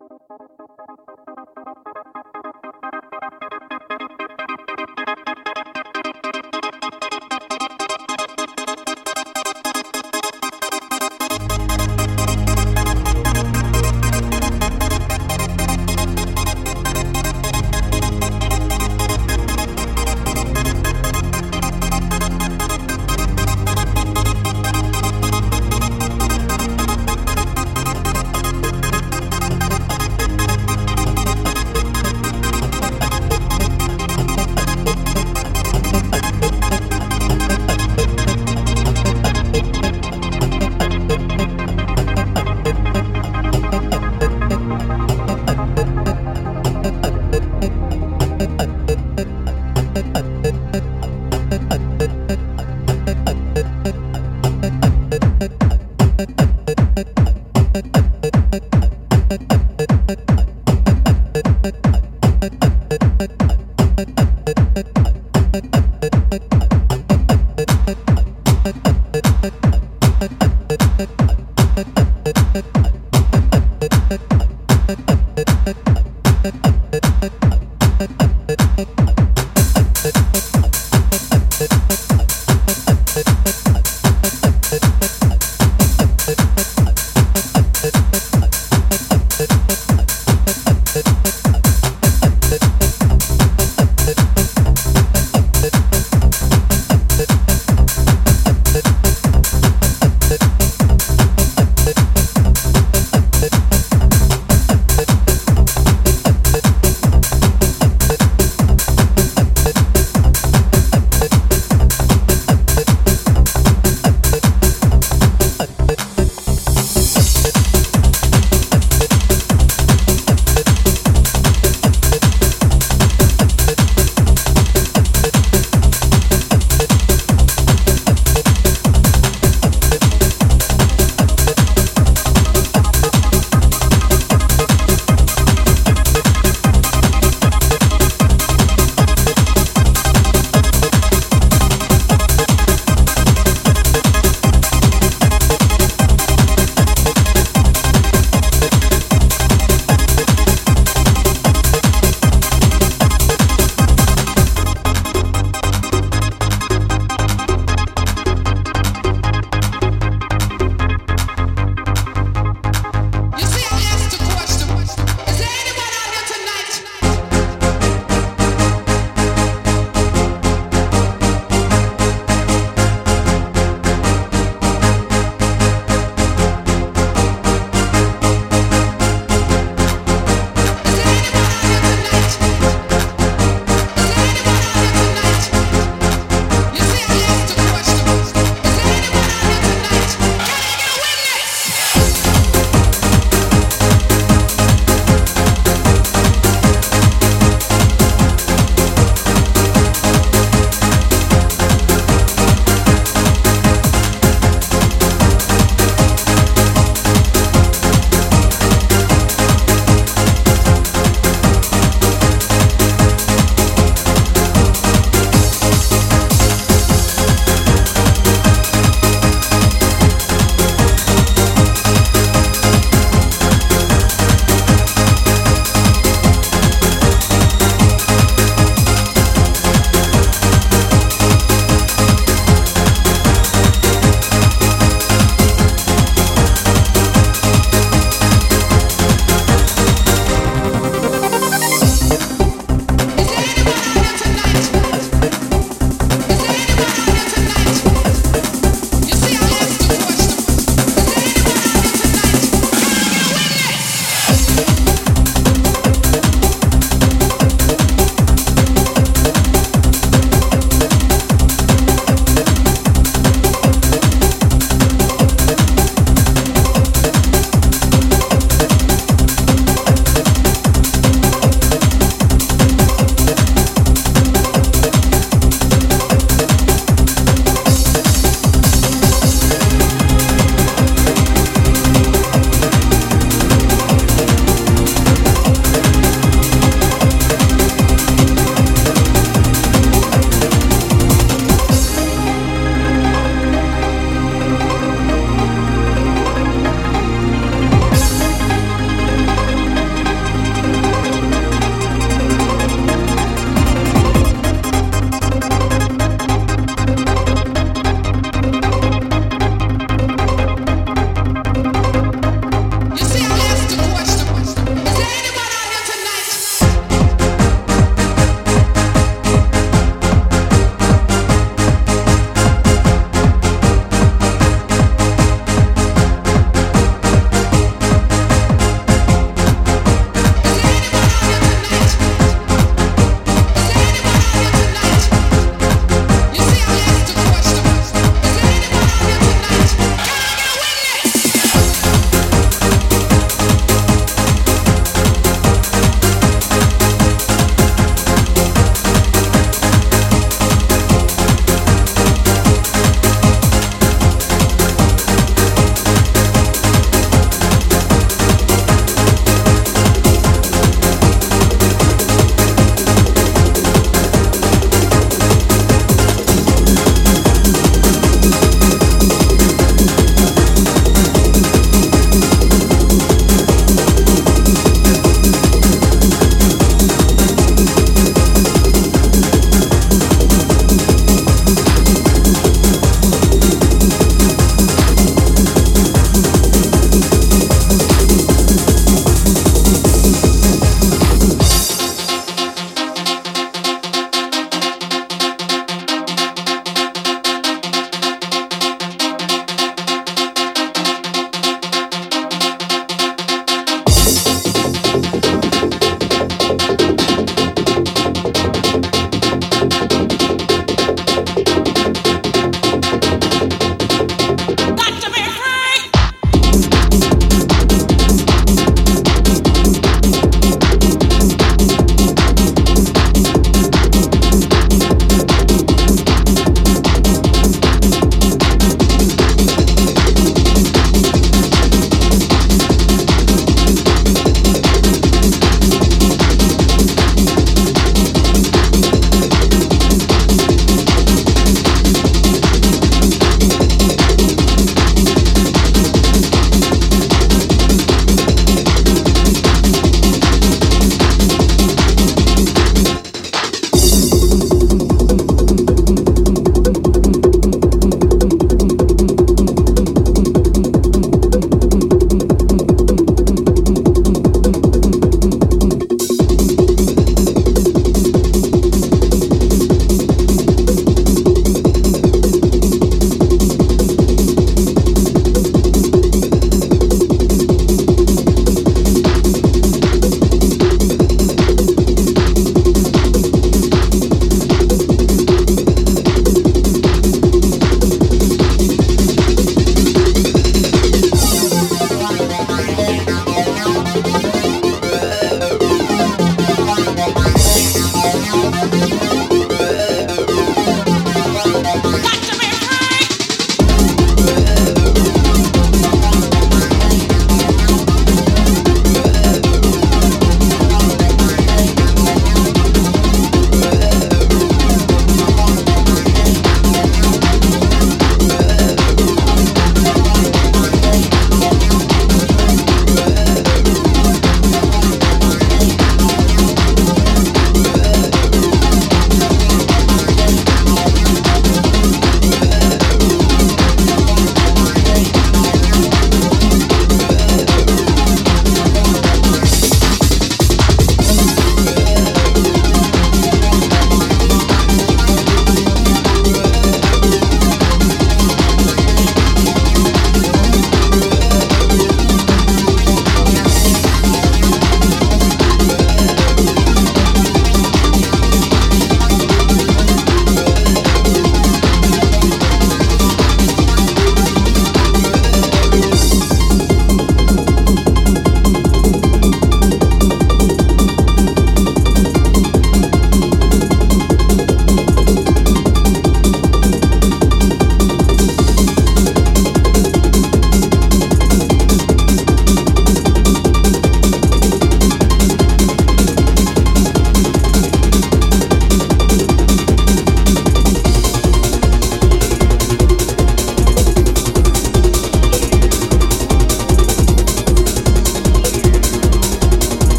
Thank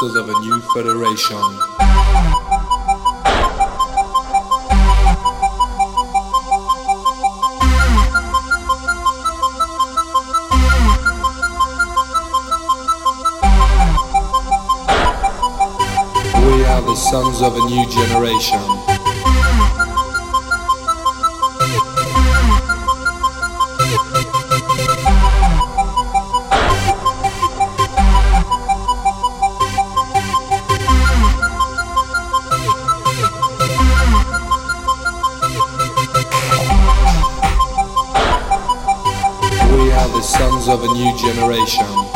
ancestors of a new federation. We are the sons of a new generation. new generation.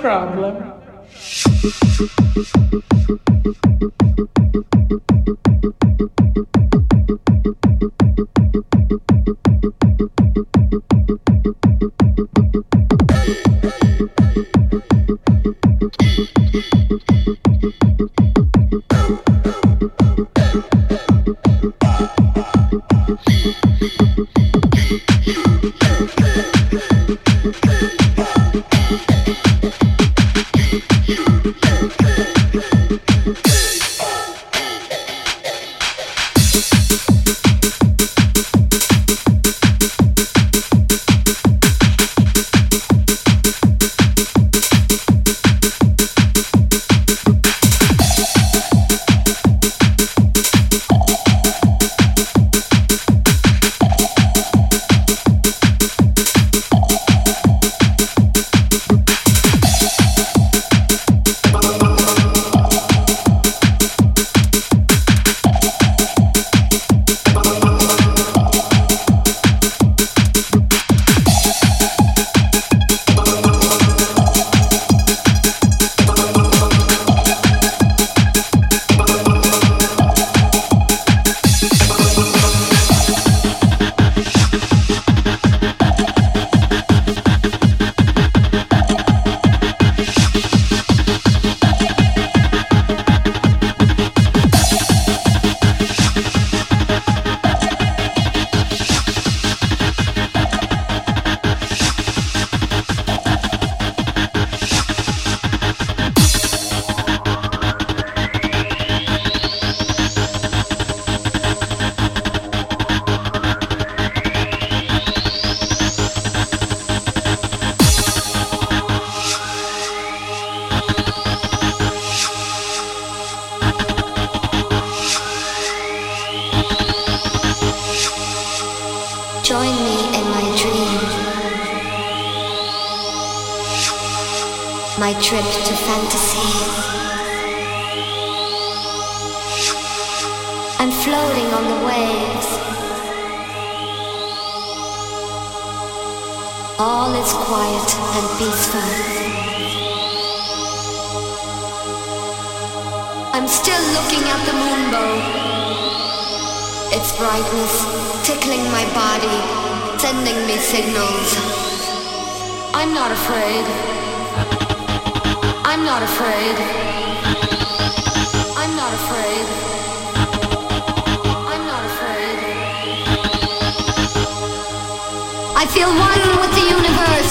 Problem. I'm floating on the waves. All is quiet and peaceful. I'm still looking at the moonbow. Its brightness tickling my body, sending me signals. I'm not afraid. I'm not afraid. I feel one with the universe.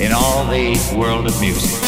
In all the world of music.